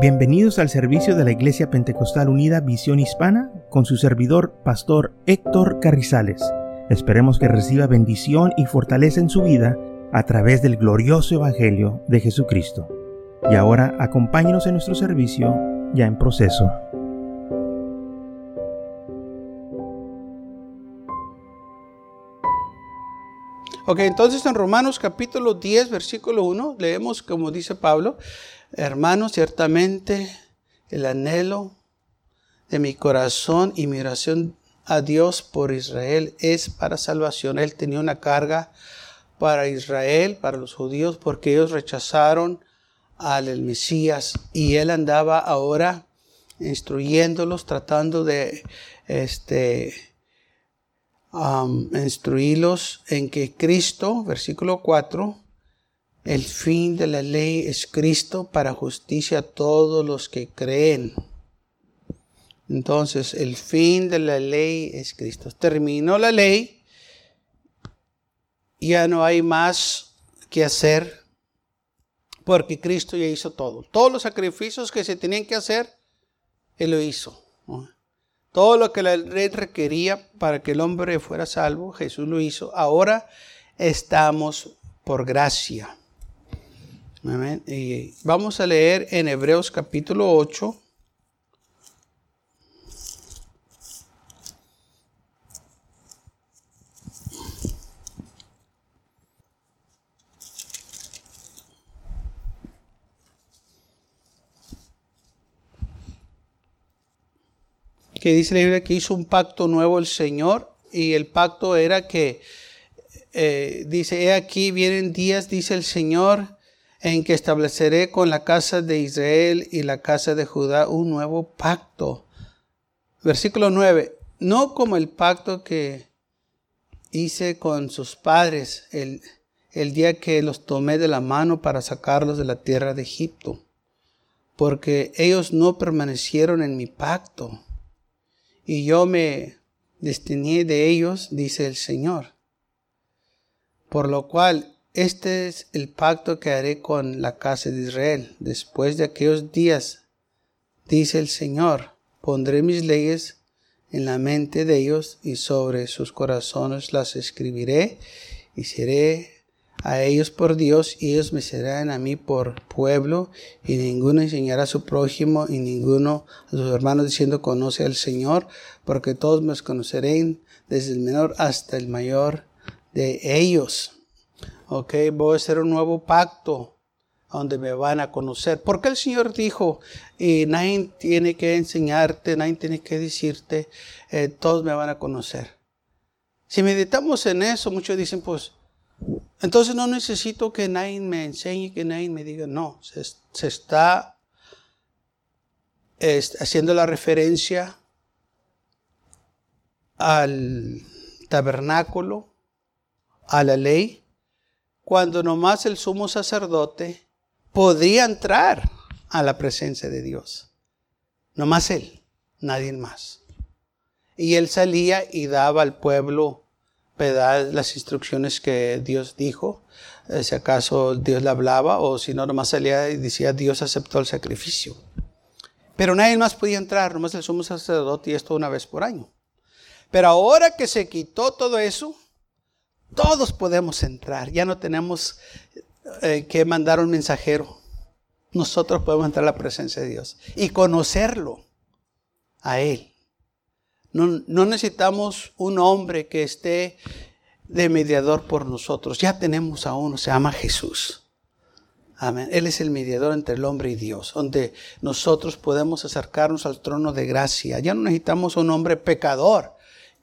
Bienvenidos al servicio de la Iglesia Pentecostal Unida Visión Hispana con su servidor, Pastor Héctor Carrizales. Esperemos que reciba bendición y fortaleza en su vida a través del glorioso Evangelio de Jesucristo. Y ahora acompáñenos en nuestro servicio ya en proceso. Ok, entonces en Romanos capítulo 10, versículo 1, leemos como dice Pablo, Hermanos, ciertamente el anhelo de mi corazón y mi oración a Dios por Israel es para salvación. Él tenía una carga para Israel, para los judíos, porque ellos rechazaron al Mesías y él andaba ahora instruyéndolos, tratando de este, instruirlos en que Cristo, versículo 4, el fin de la ley es Cristo para justicia a todos los que creen. Entonces, el fin de la ley es Cristo. Terminó la ley, ya no hay más que hacer, porque Cristo ya hizo todo. Todos los sacrificios que se tenían que hacer, Él lo hizo. Todo lo que la ley requería para que el hombre fuera salvo, Jesús lo hizo. Ahora estamos por gracia. Y vamos a leer en Hebreos capítulo 8. que dice la Biblia que hizo un pacto nuevo el Señor y el pacto era que, eh, dice, he aquí vienen días, dice el Señor, en que estableceré con la casa de Israel y la casa de Judá un nuevo pacto. Versículo 9. No como el pacto que hice con sus padres el, el día que los tomé de la mano para sacarlos de la tierra de Egipto, porque ellos no permanecieron en mi pacto, y yo me destiné de ellos, dice el Señor. Por lo cual este es el pacto que haré con la casa de Israel. Después de aquellos días, dice el Señor, pondré mis leyes en la mente de ellos y sobre sus corazones las escribiré y seré a ellos por Dios y ellos me serán a mí por pueblo y ninguno enseñará a su prójimo y ninguno a sus hermanos diciendo conoce al Señor porque todos me conocerán desde el menor hasta el mayor de ellos. Ok, voy a hacer un nuevo pacto donde me van a conocer. Porque el Señor dijo, y nadie tiene que enseñarte, nadie tiene que decirte, eh, todos me van a conocer. Si meditamos en eso, muchos dicen, pues, entonces no necesito que nadie me enseñe, que nadie me diga, no, se, está haciendo la referencia al tabernáculo, a la ley, cuando nomás el sumo sacerdote podía entrar a la presencia de Dios. Nomás él, nadie más. Y él salía y daba al pueblo las instrucciones que Dios dijo, eh, si acaso Dios le hablaba, o si no, nomás salía y decía, Dios aceptó el sacrificio. Pero nadie más podía entrar, nomás el sumo sacerdote y esto una vez por año. Pero ahora que se quitó todo eso, todos podemos entrar. Ya no tenemos eh, que mandar un mensajero. Nosotros podemos entrar a la presencia de Dios y conocerlo a Él. No, no necesitamos un hombre que esté de mediador por nosotros. Ya tenemos a uno, se llama Jesús. Amén. Él es el mediador entre el hombre y Dios, donde nosotros podemos acercarnos al trono de gracia. Ya no necesitamos un hombre pecador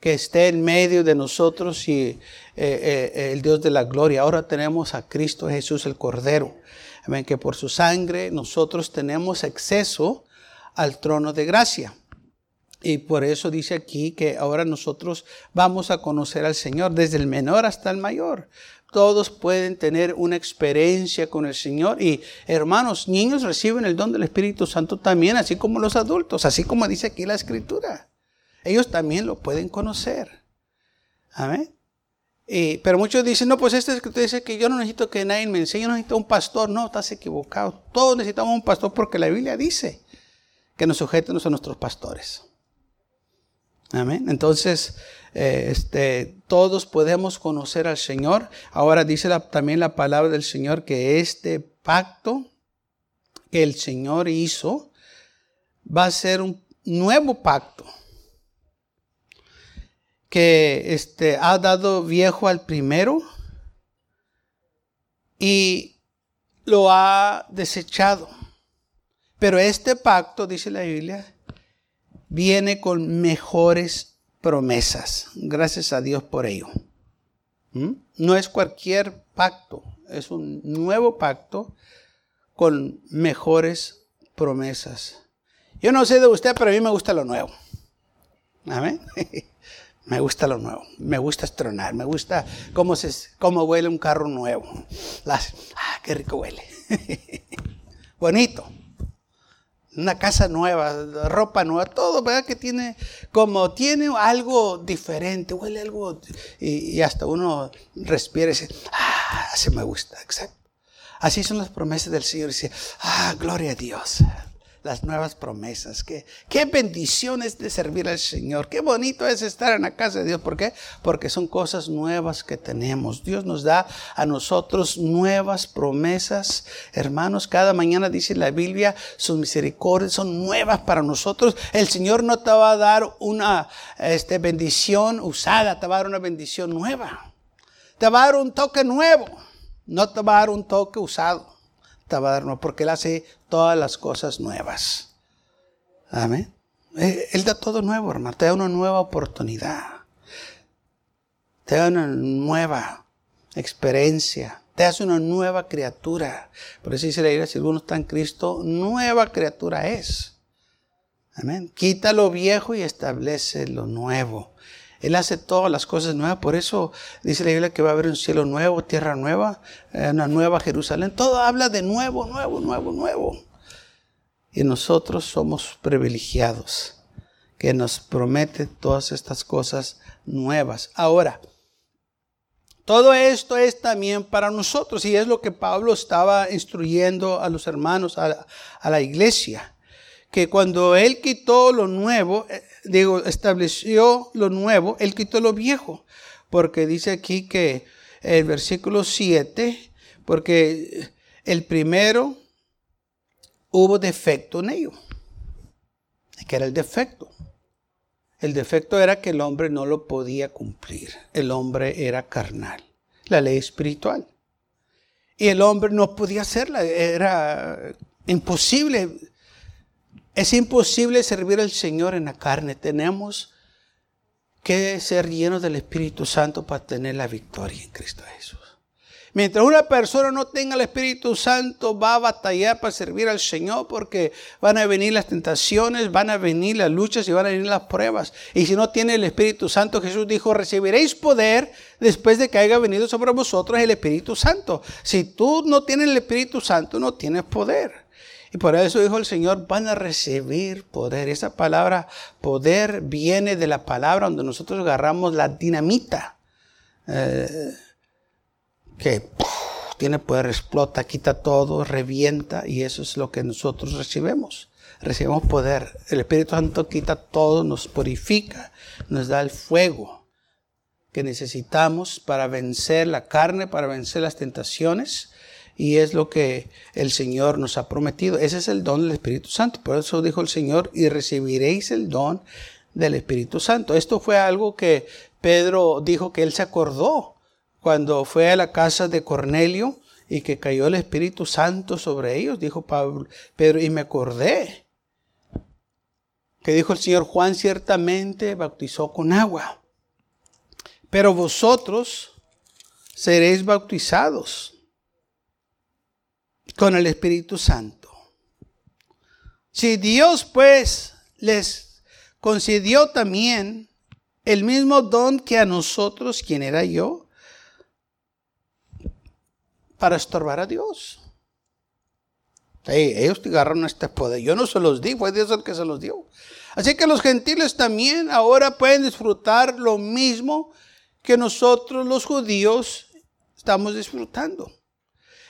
que esté en medio de nosotros y eh, eh, el Dios de la gloria. Ahora tenemos a Cristo Jesús el Cordero. Amén, que por su sangre nosotros tenemos acceso al trono de gracia. Y por eso dice aquí que ahora nosotros vamos a conocer al Señor, desde el menor hasta el mayor. Todos pueden tener una experiencia con el Señor. Y hermanos, niños reciben el don del Espíritu Santo también, así como los adultos, así como dice aquí la Escritura ellos también lo pueden conocer. Amén. pero muchos dicen, no, pues este es que te dice que yo no necesito que nadie me enseñe, yo no necesito un pastor. No, estás equivocado. Todos necesitamos un pastor porque la Biblia dice que nos sujeten a nuestros pastores. Amén. Entonces, eh, este, todos podemos conocer al Señor. Ahora dice también la palabra del Señor que este pacto que el Señor hizo va a ser un nuevo pacto que este, ha dado viejo al primero y lo ha desechado. Pero este pacto, dice la Biblia, viene con mejores promesas. Gracias a Dios por ello. ¿Mm? No es cualquier pacto, es un nuevo pacto con mejores promesas. Yo no sé de usted, pero a mí me gusta lo nuevo. Amén. Me gusta lo nuevo, me gusta estronar, me gusta cómo, se, cómo huele un carro nuevo. Las, ah, qué rico huele. Bonito. Una casa nueva, ropa nueva, todo, ¿verdad? Que tiene, como tiene algo diferente, huele algo, y, hasta uno respira y dice, ah, así me gusta, exacto. Así son las promesas del Señor. Dice, ah, gloria a Dios las nuevas promesas. Qué, qué bendición es de servir al Señor. Qué bonito es estar en la casa de Dios. ¿Por qué? Porque son cosas nuevas que tenemos. Dios nos da a nosotros nuevas promesas. Hermanos, cada mañana dice la Biblia, sus misericordias son nuevas para nosotros. El Señor no te va a dar una este, bendición usada, te va a dar una bendición nueva. Te va a dar un toque nuevo. No te va a dar un toque usado porque Él hace todas las cosas nuevas. Amén. Eh, Él da todo nuevo, hermano. Te da una nueva oportunidad. Te da una nueva experiencia. Te hace una nueva criatura. Por eso dice la Biblia, si alguno está en Cristo, nueva criatura es. Amén. Quita lo viejo y establece lo nuevo. Él hace todas las cosas nuevas. Por eso dice la Biblia que va a haber un cielo nuevo, tierra nueva, eh, una nueva Jerusalén. Todo habla de nuevo, nuevo, nuevo, nuevo. Y nosotros somos privilegiados, que nos promete todas estas cosas nuevas. Ahora, todo esto es también para nosotros y es lo que Pablo estaba instruyendo a los hermanos, a, a la iglesia que cuando Él quitó lo nuevo, eh, digo, estableció lo nuevo, Él quitó lo viejo. Porque dice aquí que el versículo 7, porque el primero hubo defecto en ello. que era el defecto? El defecto era que el hombre no lo podía cumplir. El hombre era carnal. La ley espiritual. Y el hombre no podía hacerla. Era imposible es imposible servir al Señor en la carne. Tenemos que ser llenos del Espíritu Santo para tener la victoria en Cristo Jesús. Mientras una persona no tenga el Espíritu Santo, va a batallar para servir al Señor porque van a venir las tentaciones, van a venir las luchas y van a venir las pruebas. Y si no tiene el Espíritu Santo, Jesús dijo, recibiréis poder después de que haya venido sobre vosotros el Espíritu Santo. Si tú no tienes el Espíritu Santo, no tienes poder. Y por eso dijo el Señor, van a recibir poder. Esa palabra poder viene de la palabra donde nosotros agarramos la dinamita. Eh, que tiene poder, explota, quita todo, revienta y eso es lo que nosotros recibimos. Recibimos poder. El Espíritu Santo quita todo, nos purifica, nos da el fuego que necesitamos para vencer la carne, para vencer las tentaciones y es lo que el Señor nos ha prometido. Ese es el don del Espíritu Santo. Por eso dijo el Señor, y recibiréis el don del Espíritu Santo. Esto fue algo que Pedro dijo que él se acordó cuando fue a la casa de Cornelio y que cayó el Espíritu Santo sobre ellos, dijo Pedro, y me acordé que dijo el Señor Juan ciertamente bautizó con agua, pero vosotros seréis bautizados con el Espíritu Santo. Si Dios pues les concedió también el mismo don que a nosotros, quien era yo, para estorbar a Dios. ellos agarraron este poder. Yo no se los di, fue Dios el que se los dio. Así que los gentiles también ahora pueden disfrutar lo mismo que nosotros los judíos estamos disfrutando.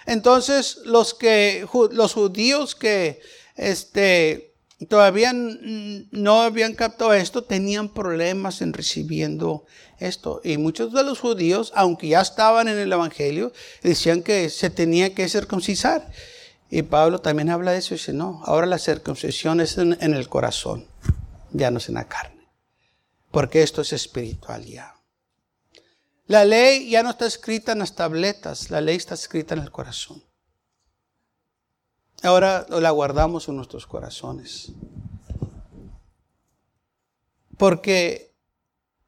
Entonces, los que los judíos que este todavía no habían captado esto, tenían problemas en recibiendo esto. Y muchos de los judíos, aunque ya estaban en el Evangelio, decían que se tenía que circuncisar. Y Pablo también habla de eso y dice, no, ahora la circuncisión es en, en el corazón, ya no es en la carne. Porque esto es espiritual ya. La ley ya no está escrita en las tabletas, la ley está escrita en el corazón. Ahora la guardamos en nuestros corazones. Porque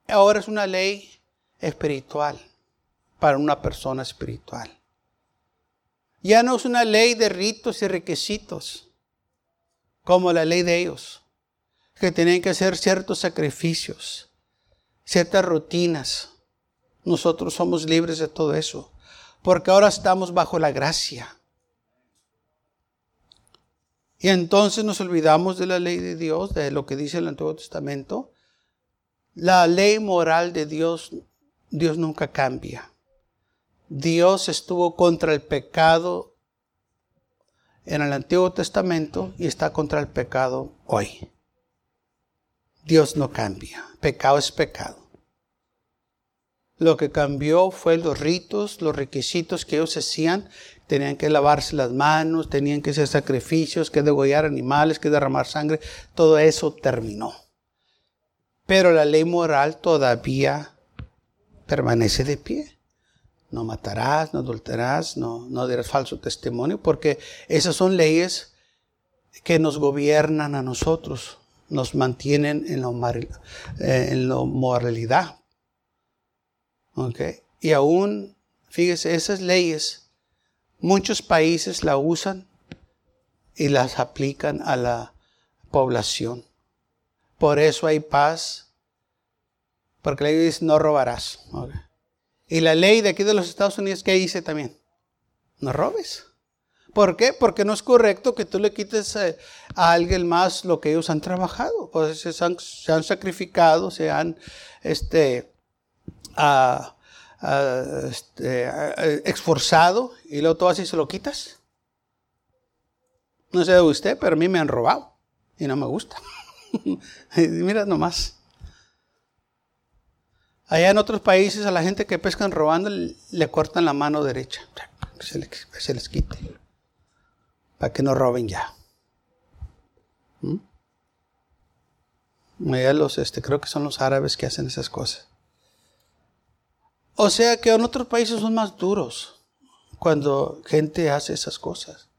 ahora es una ley espiritual para una persona espiritual. Ya no es una ley de ritos y requisitos como la ley de ellos, que tienen que hacer ciertos sacrificios, ciertas rutinas. Nosotros somos libres de todo eso, porque ahora estamos bajo la gracia. Y entonces nos olvidamos de la ley de Dios, de lo que dice el Antiguo Testamento. La ley moral de Dios, Dios nunca cambia. Dios estuvo contra el pecado en el Antiguo Testamento y está contra el pecado hoy. Dios no cambia. Pecado es pecado. Lo que cambió fue los ritos, los requisitos que ellos hacían tenían que lavarse las manos, tenían que hacer sacrificios, que degollar animales, que derramar sangre, todo eso terminó. Pero la ley moral todavía permanece de pie. No matarás, no adulterarás, no, no dirás falso testimonio, porque esas son leyes que nos gobiernan a nosotros, nos mantienen en eh, en la moralidad. Y aún, fíjese, esas leyes Muchos países la usan y las aplican a la población. Por eso hay paz, porque la ley dice no robarás. Y la ley de aquí de los Estados Unidos, ¿qué dice también? No robes. ¿Por qué? Porque no es correcto que tú le quites eh, a alguien más lo que ellos han trabajado. Pues se han, se han sacrificado, se han este, uh, este, esforzado y luego todo así se lo quitas. No sé de usted, pero a mí me han robado y no me gusta. Mira nomás. Allá en otros países a la gente que pescan robando le cortan la mano derecha. Se les, quite. Para que no roben ya. ¿Mm? Los, este, creo que son los árabes que hacen esas cosas. O sea que en otros países son más duros cuando gente hace esas cosas.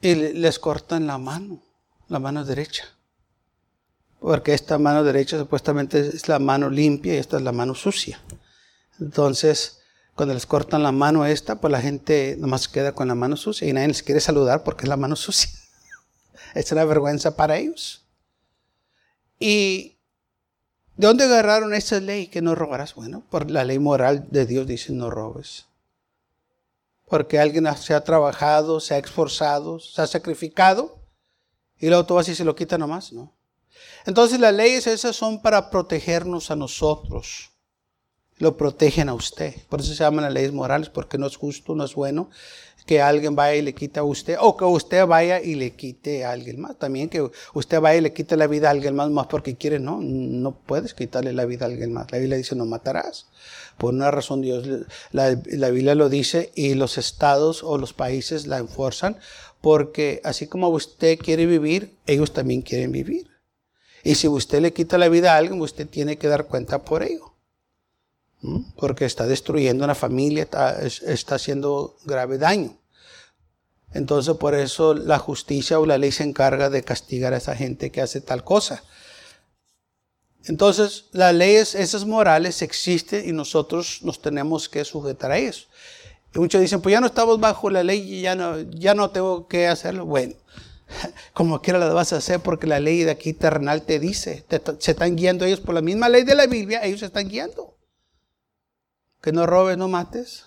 Y les cortan la mano, la mano derecha. Porque esta mano derecha supuestamente es la mano limpia y esta es la mano sucia. Entonces, cuando les cortan la mano esta, pues la gente nomás queda con la mano sucia y nadie les quiere saludar porque es la mano sucia. es una vergüenza para ellos. Y ¿De dónde agarraron esa ley que no robarás? Bueno, por la ley moral de Dios dice no robes. Porque alguien se ha trabajado, se ha esforzado, se ha sacrificado y luego todo así se lo quita nomás, ¿no? Entonces las leyes esas son para protegernos a nosotros. Lo protegen a usted. Por eso se llaman las leyes morales, porque no es justo, no es bueno que alguien vaya y le quite a usted, o que usted vaya y le quite a alguien más. También que usted vaya y le quite la vida a alguien más, más porque quiere, no, no puedes quitarle la vida a alguien más. La Biblia dice, no matarás. Por una razón Dios, la, la Biblia lo dice y los estados o los países la enforzan, porque así como usted quiere vivir, ellos también quieren vivir. Y si usted le quita la vida a alguien, usted tiene que dar cuenta por ello. Porque está destruyendo una familia, está, está haciendo grave daño. Entonces por eso la justicia o la ley se encarga de castigar a esa gente que hace tal cosa. Entonces las leyes, esas morales existen y nosotros nos tenemos que sujetar a eso. Y muchos dicen, pues ya no estamos bajo la ley y ya no, ya no tengo que hacerlo. Bueno, como quiera lo vas a hacer porque la ley de aquí terrenal te dice, se están guiando ellos por la misma ley de la Biblia, ellos se están guiando. Que no robes, no mates.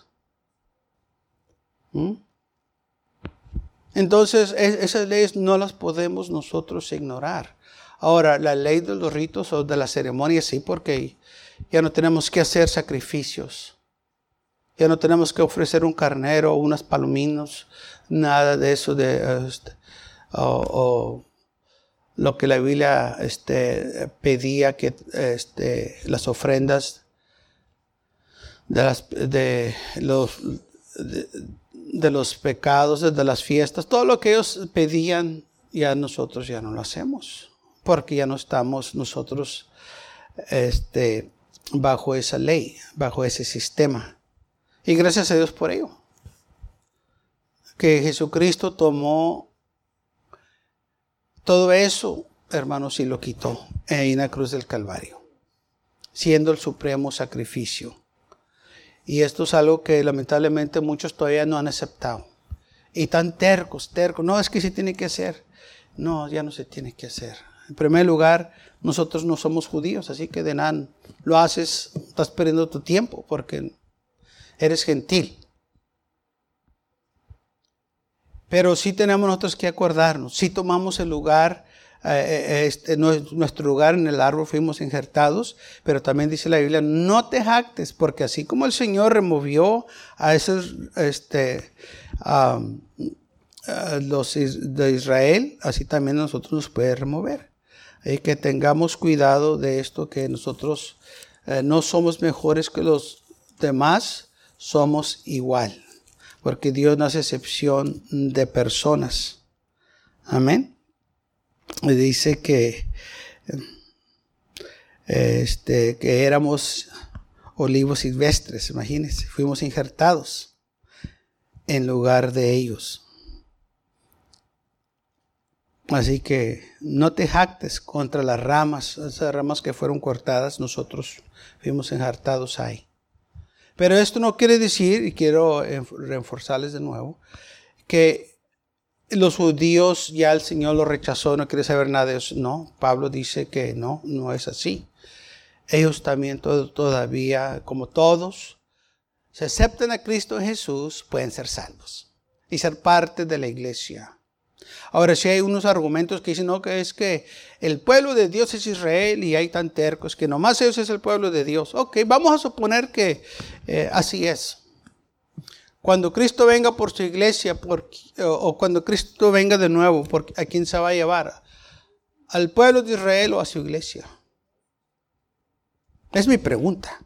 ¿Mm? Entonces, esas leyes no las podemos nosotros ignorar. Ahora, la ley de los ritos o de las ceremonias, sí, porque Ya no tenemos que hacer sacrificios. Ya no tenemos que ofrecer un carnero o unas palominos, nada de eso de este, o, lo que la Biblia este, pedía que este, las ofrendas de, las, de los de, los pecados, de las fiestas, todo lo que ellos pedían, ya nosotros ya no lo hacemos, porque ya no estamos nosotros este, bajo esa ley, bajo ese sistema. Y gracias a Dios por ello. Que Jesucristo tomó todo eso, hermanos, y lo quitó en la cruz del Calvario, siendo el supremo sacrificio. Y esto es algo que lamentablemente muchos todavía no han aceptado. Y tan tercos, tercos. No, es que se tiene que hacer. No, ya no se tiene que hacer. En primer lugar, nosotros no somos judíos, así que de lo haces, estás perdiendo tu tiempo porque eres gentil. Pero sí tenemos nosotros que acordarnos, si tomamos el lugar, este, nuestro lugar en el árbol fuimos injertados, pero también dice la Biblia, no te jactes, porque así como el Señor removió a esos, este, los de Israel, así también nosotros nos puede remover. Hay que tengamos cuidado de esto, que nosotros eh, no somos mejores que los demás, somos igual, porque Dios no hace excepción de personas. Amén. Dice que, este, que éramos olivos silvestres, imagínense, fuimos injertados en lugar de ellos. Así que no te jactes contra las ramas, esas ramas que fueron cortadas, nosotros fuimos injertados ahí. Pero esto no quiere decir, y quiero reforzarles de nuevo, que los judíos ya el Señor los rechazó, no quiere saber nada de eso. No, Pablo dice que no, no es así. Ellos también todavía, como todos, se aceptan a Cristo Jesús, pueden ser salvos y ser parte de la iglesia. Ahora, si hay unos argumentos que dicen, no, que es que el pueblo de Dios es Israel y hay tan tercos que nomás ellos es el pueblo de Dios. Ok, vamos a suponer que eh, así es. Cuando Cristo venga por su iglesia, por, o cuando Cristo venga de nuevo, por, ¿a quién se va a llevar? ¿Al pueblo de Israel o a su iglesia? Es mi pregunta.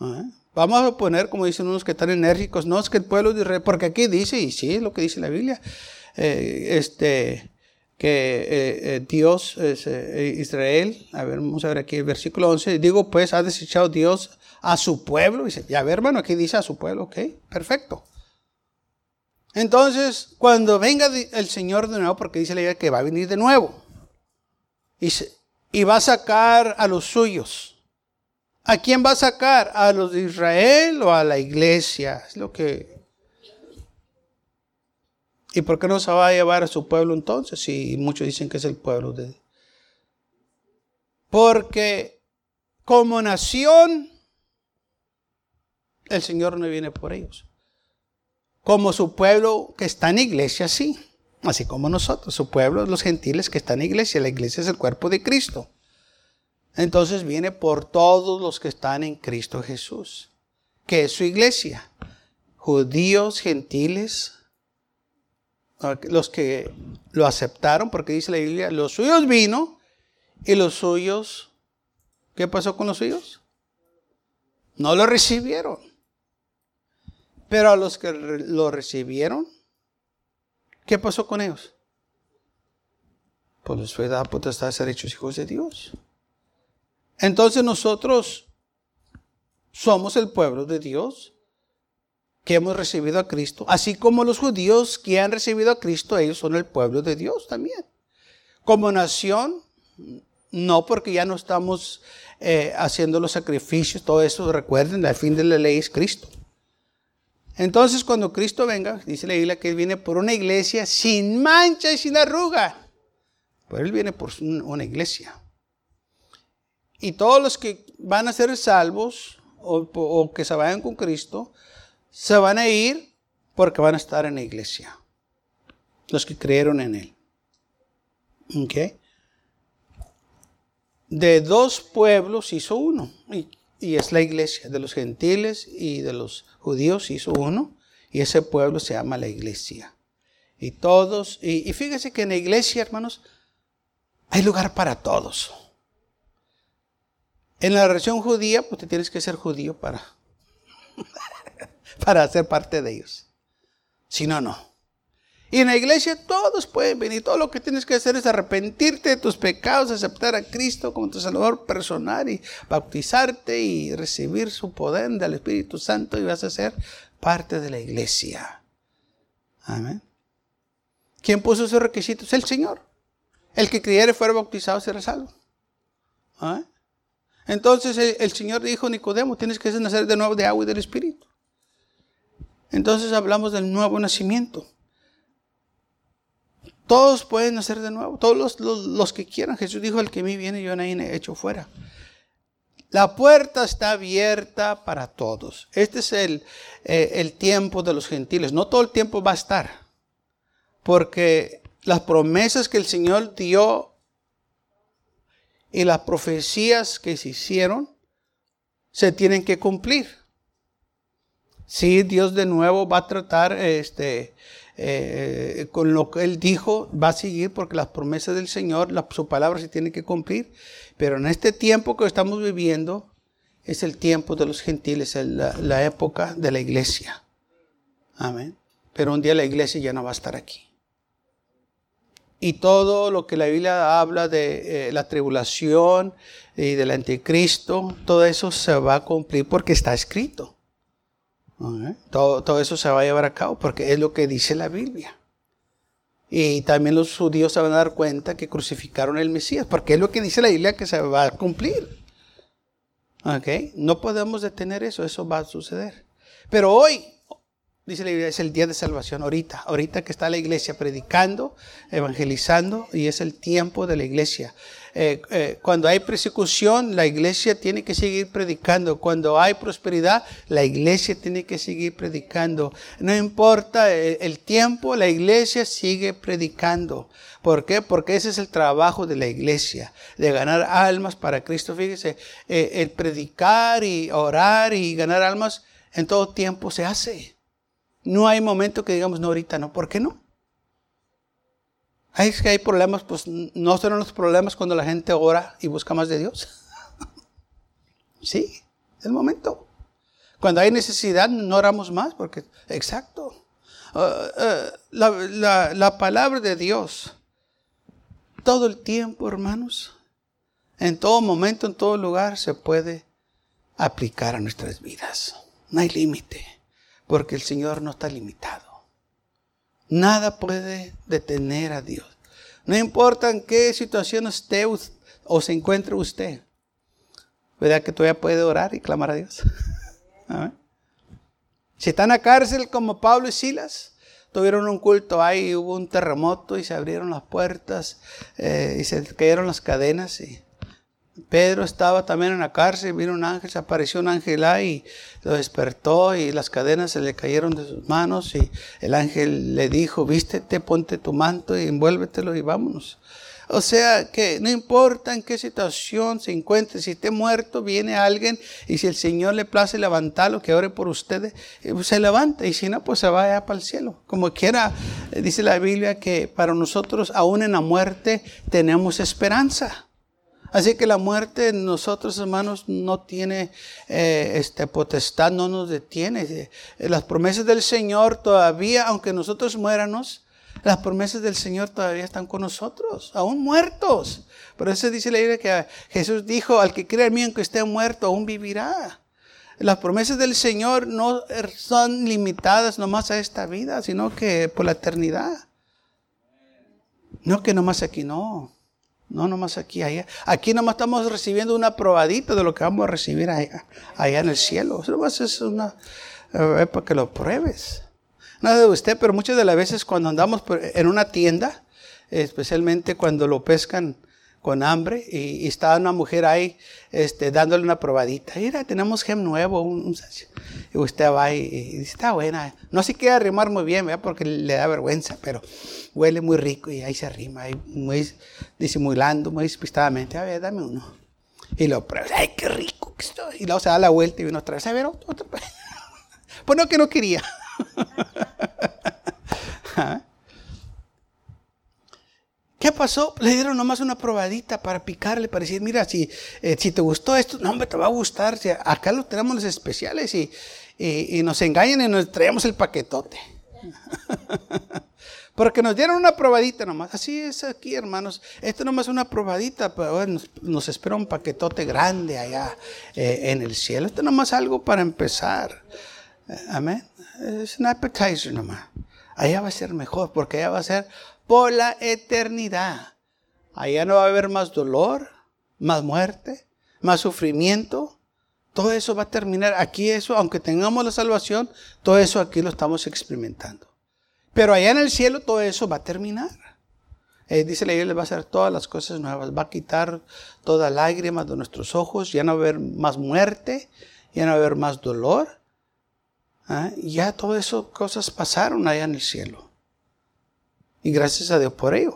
¿Ah? Vamos a suponer, como dicen unos que están enérgicos, no es que el pueblo de Israel, porque aquí dice, y sí es lo que dice la Biblia, eh, este, que eh, eh, Dios, es, Israel, a ver, vamos a ver aquí el versículo 11, digo pues, ha desechado Dios a su pueblo. Dice, ya ver, hermano, aquí dice a su pueblo, ok, perfecto. Entonces, cuando venga el Señor de nuevo, porque dice la idea que va a venir de nuevo, y, y va a sacar a los suyos. ¿A quién va a sacar? ¿A los de Israel o a la iglesia? Es lo que ¿Y por qué no se va a llevar a su pueblo entonces? Si muchos dicen que es el pueblo de Porque como nación, el Señor no viene por ellos. Como su pueblo que está en iglesia, sí. Así como nosotros, su pueblo, los gentiles que están en iglesia. La iglesia es el cuerpo de Cristo. Entonces viene por todos los que están en Cristo Jesús, que es su iglesia. Judíos, gentiles, los que lo aceptaron, porque dice la Biblia, los suyos vino y los suyos, ¿qué pasó con los suyos? No lo recibieron. Pero a los que lo recibieron, ¿qué pasó con ellos? Pues les fue dada potestad de ser hechos hijos de Dios. Entonces nosotros somos el pueblo de Dios que hemos recibido a Cristo, así como los judíos que han recibido a Cristo, ellos son el pueblo de Dios también. Como nación, no porque ya no estamos eh, haciendo los sacrificios, todo eso, recuerden, el fin de la ley es Cristo. Entonces, cuando Cristo venga, dice la Biblia que Él viene por una iglesia sin mancha y sin arruga. Pues Él viene por una iglesia. Y todos los que van a ser salvos o, que se vayan con Cristo, se van a ir porque van a estar en la iglesia. Los que creyeron en Él. ¿Ok? de dos pueblos hizo uno. Y, es la iglesia. De los gentiles y de los judíos hizo uno. Y ese pueblo se llama la iglesia. Y todos, y, y fíjese que en la iglesia, hermanos, hay lugar para todos. En la religión judía, pues te tienes que ser judío para, para ser parte de ellos. Si no, no. Y en la iglesia todos pueden venir. Todo lo que tienes que hacer es arrepentirte de tus pecados, aceptar a Cristo como tu Salvador personal y bautizarte y recibir su poder del Espíritu Santo y vas a ser parte de la iglesia. Amén. ¿Quién puso esos requisitos? El Señor. El que creyere fuera bautizado será salvo. Entonces el, el, Señor dijo, Nicodemo, tienes que nacer de nuevo de agua y del Espíritu. Entonces hablamos del nuevo nacimiento. Todos pueden nacer de nuevo, todos los, que quieran. Jesús dijo, el que a mí viene, yo nadie he hecho fuera. La puerta está abierta para todos. Este es el, eh, el tiempo de los gentiles. No todo el tiempo va a estar. Porque las promesas que el Señor dio y las profecías que se hicieron se tienen que cumplir. Sí, Dios de nuevo va a tratar este, eh, con lo que él dijo, va a seguir porque las promesas del Señor, su palabra se tiene que cumplir. Pero en este tiempo que estamos viviendo, es el tiempo de los gentiles, la, la época de la iglesia. Amén. Pero un día la iglesia ya no va a estar aquí. Y todo lo que la Biblia habla de eh, la tribulación y del anticristo, todo eso se va a cumplir porque está escrito. Todo, todo eso se va a llevar a cabo porque es lo que dice la Biblia. Y también los judíos se van a dar cuenta que crucificaron el Mesías, porque es lo que dice la Biblia que se va a cumplir. ¿Ok? No podemos detener eso, eso va a suceder. Pero hoy, dice la Biblia, es el día de salvación, ahorita, ahorita que está la iglesia predicando, evangelizando, y es el tiempo de la iglesia. Eh, eh, cuando hay persecución, la iglesia tiene que seguir predicando. Cuando hay prosperidad, la iglesia tiene que seguir predicando. No importa el, el tiempo, la iglesia sigue predicando. ¿Por qué? Porque ese es el trabajo de la iglesia, de ganar almas para Cristo. Fíjese, eh, el predicar y orar y ganar almas en todo tiempo se hace. No hay momento que digamos, no, ahorita no. ¿Por qué no? Que hay problemas, pues no son los problemas cuando la gente ora y busca más de Dios. sí, es el momento. Cuando hay necesidad, no oramos más, porque, exacto. Uh, uh, la, la palabra de Dios, todo el tiempo, hermanos, en todo momento, en todo lugar, se puede aplicar a nuestras vidas. No hay límite, porque el Señor no está limitado. Nada puede detener a Dios. No importa en qué situación esté o se encuentre usted. ¿Verdad que todavía puede orar y clamar a Dios? Si está en la cárcel como Pablo y Silas, tuvieron un culto ahí, hubo un terremoto y se abrieron las puertas eh, y se cayeron las cadenas y Pedro estaba también en la cárcel, vino un ángel, se apareció un ángel ahí, lo despertó y las cadenas se le cayeron de sus manos y el ángel le dijo, vístete, ponte tu manto y envuélvetelo y vámonos. O sea que no importa en qué situación se encuentre, si esté muerto, viene alguien y si el Señor le place levantarlo, que ore por ustedes, eh, pues se levanta y si no, pues se vaya para el cielo. Como quiera, eh, dice la Biblia que para nosotros, aún en la muerte, tenemos esperanza. Así que la muerte en nosotros, hermanos, no tiene eh, este, potestad, no nos detiene. Eh, las promesas del Señor todavía, aunque nosotros muéramos, las promesas del Señor todavía están con nosotros, aún muertos. Por eso dice la Biblia que Jesús dijo, al que crea en mí, aunque esté muerto, aún vivirá. Las promesas del Señor no son limitadas nomás a esta vida, sino que por la eternidad. No que nomás aquí, no. No nomás aquí, allá. Aquí nomás estamos recibiendo una probadita de lo que vamos a recibir allá, allá en el cielo. Nomás es una, eh, para que lo pruebes. Nada de usted, pero muchas de las veces cuando andamos en una tienda, especialmente cuando lo pescan con hambre y, está una mujer ahí este, dándole una probadita. Mira, tenemos gem nuevo. y usted va y, dice, está buena. No se quiere arrimar muy bien, ¿verdad? porque le da vergüenza, pero huele muy rico y ahí se arrima, muy disimulando, muy despistadamente. A ver, dame uno. Y lo prueba, ay, qué rico que estoy. Y luego se da la vuelta y viene otra vez, a ver, otro. Pues no, que no quería. ¿Ah? ¿Qué pasó? Le dieron nomás una probadita para picarle, para decir, mira, si, eh, si te gustó esto, no, hombre, te va a gustar. acá lo tenemos los especiales y, y, nos engañan y nos traemos el paquetote. Porque nos dieron una probadita nomás. Así es aquí, hermanos. Esto nomás es una probadita, pero nos, espera un paquetote grande allá eh, en el cielo. Esto nomás es algo para empezar. Eh, amén. Es un appetizer nomás. Allá va a ser mejor, porque allá va a ser por la eternidad. Allá no va a haber más dolor, más muerte, más sufrimiento. Todo eso va a terminar. Aquí eso, aunque tengamos la salvación, todo eso aquí lo estamos experimentando. Pero allá en el cielo todo eso va a terminar. Eh, dice la Biblia, va a hacer todas las cosas nuevas. Va a quitar toda lágrima de nuestros ojos. Ya no va a haber más muerte. Ya no va a haber más dolor. ¿Ah? Ya todas esas cosas pasaron allá en el cielo. Y gracias a Dios por ello.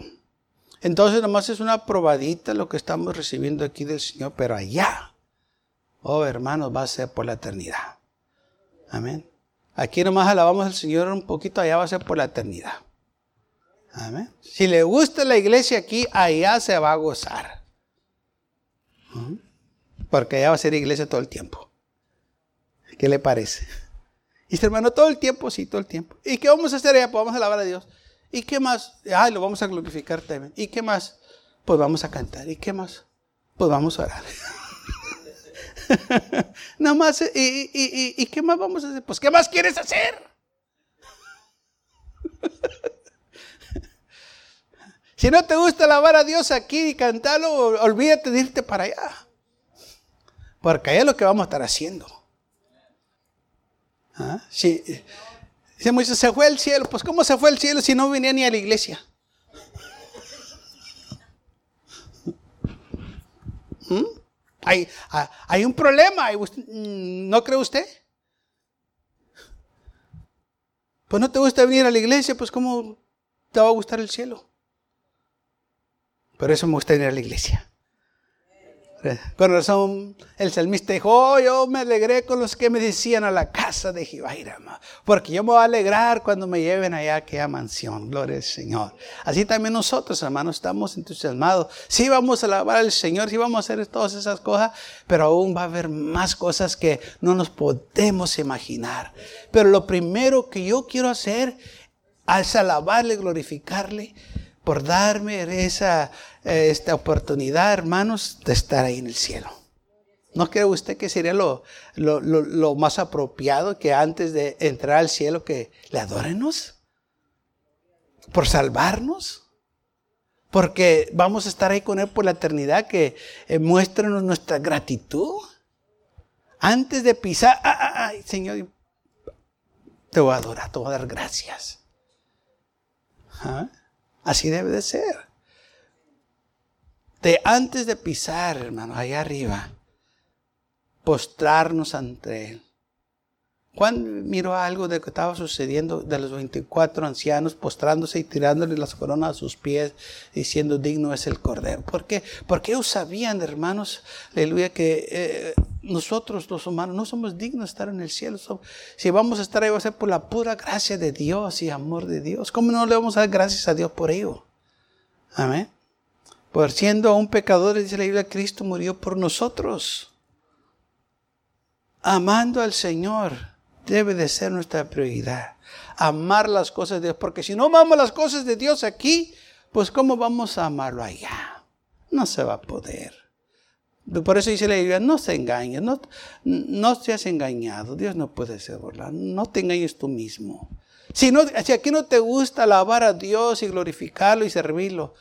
Entonces nomás es una probadita lo que estamos recibiendo aquí del Señor, pero allá, oh hermanos, va a ser por la eternidad. Amén. Aquí nomás alabamos al Señor un poquito, allá va a ser por la eternidad. Amén. Si le gusta la iglesia aquí, allá se va a gozar. Porque allá va a ser iglesia todo el tiempo. ¿Qué le parece? Y dice, hermano, todo el tiempo, sí, todo el tiempo. ¿Y qué vamos a hacer allá? Pues vamos a alabar a Dios. ¿Y qué más? Ay, lo vamos a glorificar también. ¿Y qué más? Pues vamos a cantar. ¿Y qué más? Pues vamos a orar. Nada más, ¿y, y, y, qué más vamos a hacer? Pues, ¿qué más quieres hacer? si no te gusta alabar a Dios aquí y cantarlo, olvídate de irte para allá. Porque allá es lo que vamos a estar haciendo. ¿Ah? Sí. Dice Moisés, se fue al cielo. Pues ¿cómo se fue al cielo si no venía ni a la iglesia? ¿Mm? Hay, hay, un problema, mm, ¿no cree usted? Pues no te gusta venir a la iglesia, pues ¿cómo te va a gustar el cielo? Por eso me gusta venir a la iglesia. Con razón, el salmista dijo, oh, yo me alegré con los que me decían a la casa de Jehová, porque yo me voy a alegrar cuando me lleven allá a aquella mansión, gloria al Señor. Así también nosotros, hermanos, estamos entusiasmados. Sí vamos a alabar al Señor, sí vamos a hacer todas esas cosas, pero aún va a haber más cosas que no nos podemos imaginar. Pero lo primero que yo quiero hacer es alabarle, glorificarle, por darme esa esta oportunidad, hermanos, de estar ahí en el cielo. ¿No cree usted que sería lo, lo, más apropiado que antes de entrar al cielo que le adorenos? ¿Por salvarnos? Porque vamos a estar ahí con Él por la eternidad, que eh, muéstranos nuestra gratitud. Antes de pisar, ah, ah, ay, Señor, te voy a adorar, te voy a dar gracias. ¿Ah? Así debe de ser de antes de pisar, hermano, allá arriba, postrarnos ante Él. Juan miró algo de lo que estaba sucediendo de los 24 ancianos postrándose y tirándole las coronas a sus pies, diciendo digno es el Cordero. ¿Por qué? Porque ellos sabían, hermanos, aleluya, que eh, nosotros los humanos no somos dignos de estar en el cielo. Si vamos a estar ahí va a ser por la pura gracia de Dios y amor de Dios. ¿Cómo no le vamos a dar gracias a Dios por ello? Amén. Por siendo un pecador, dice la Biblia, Cristo murió por nosotros. Amando al Señor debe de ser nuestra prioridad. Amar las cosas de Dios. Porque si no amamos las cosas de Dios aquí, pues ¿cómo vamos a amarlo allá? No se va a poder. Por eso dice la Biblia, no se engañes, no, no seas engañado. Dios no puede ser burlado. No te engañes tú mismo. Si, aquí no te gusta alabar a Dios y glorificarlo y servirlo,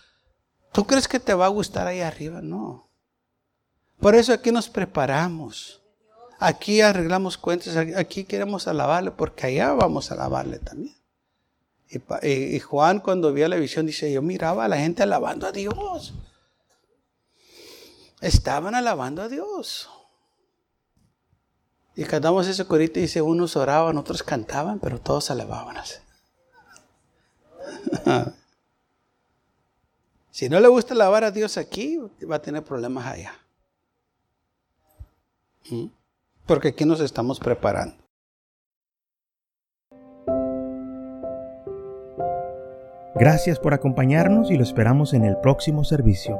¿Tú crees que te va a gustar ahí arriba? No. Por eso aquí nos preparamos. Aquí arreglamos cuentas, aquí queremos alabarle, porque allá vamos a alabarle también. Y, Juan cuando vio la visión dice, yo miraba a la gente alabando a Dios. Estaban alabando a Dios. Y cantamos ese corito dice, unos oraban, otros cantaban, pero todos alababan. Si no le gusta alabar a Dios aquí, va a tener problemas allá. ¿Mm? Porque aquí nos estamos preparando. Gracias por acompañarnos y lo esperamos en el próximo servicio.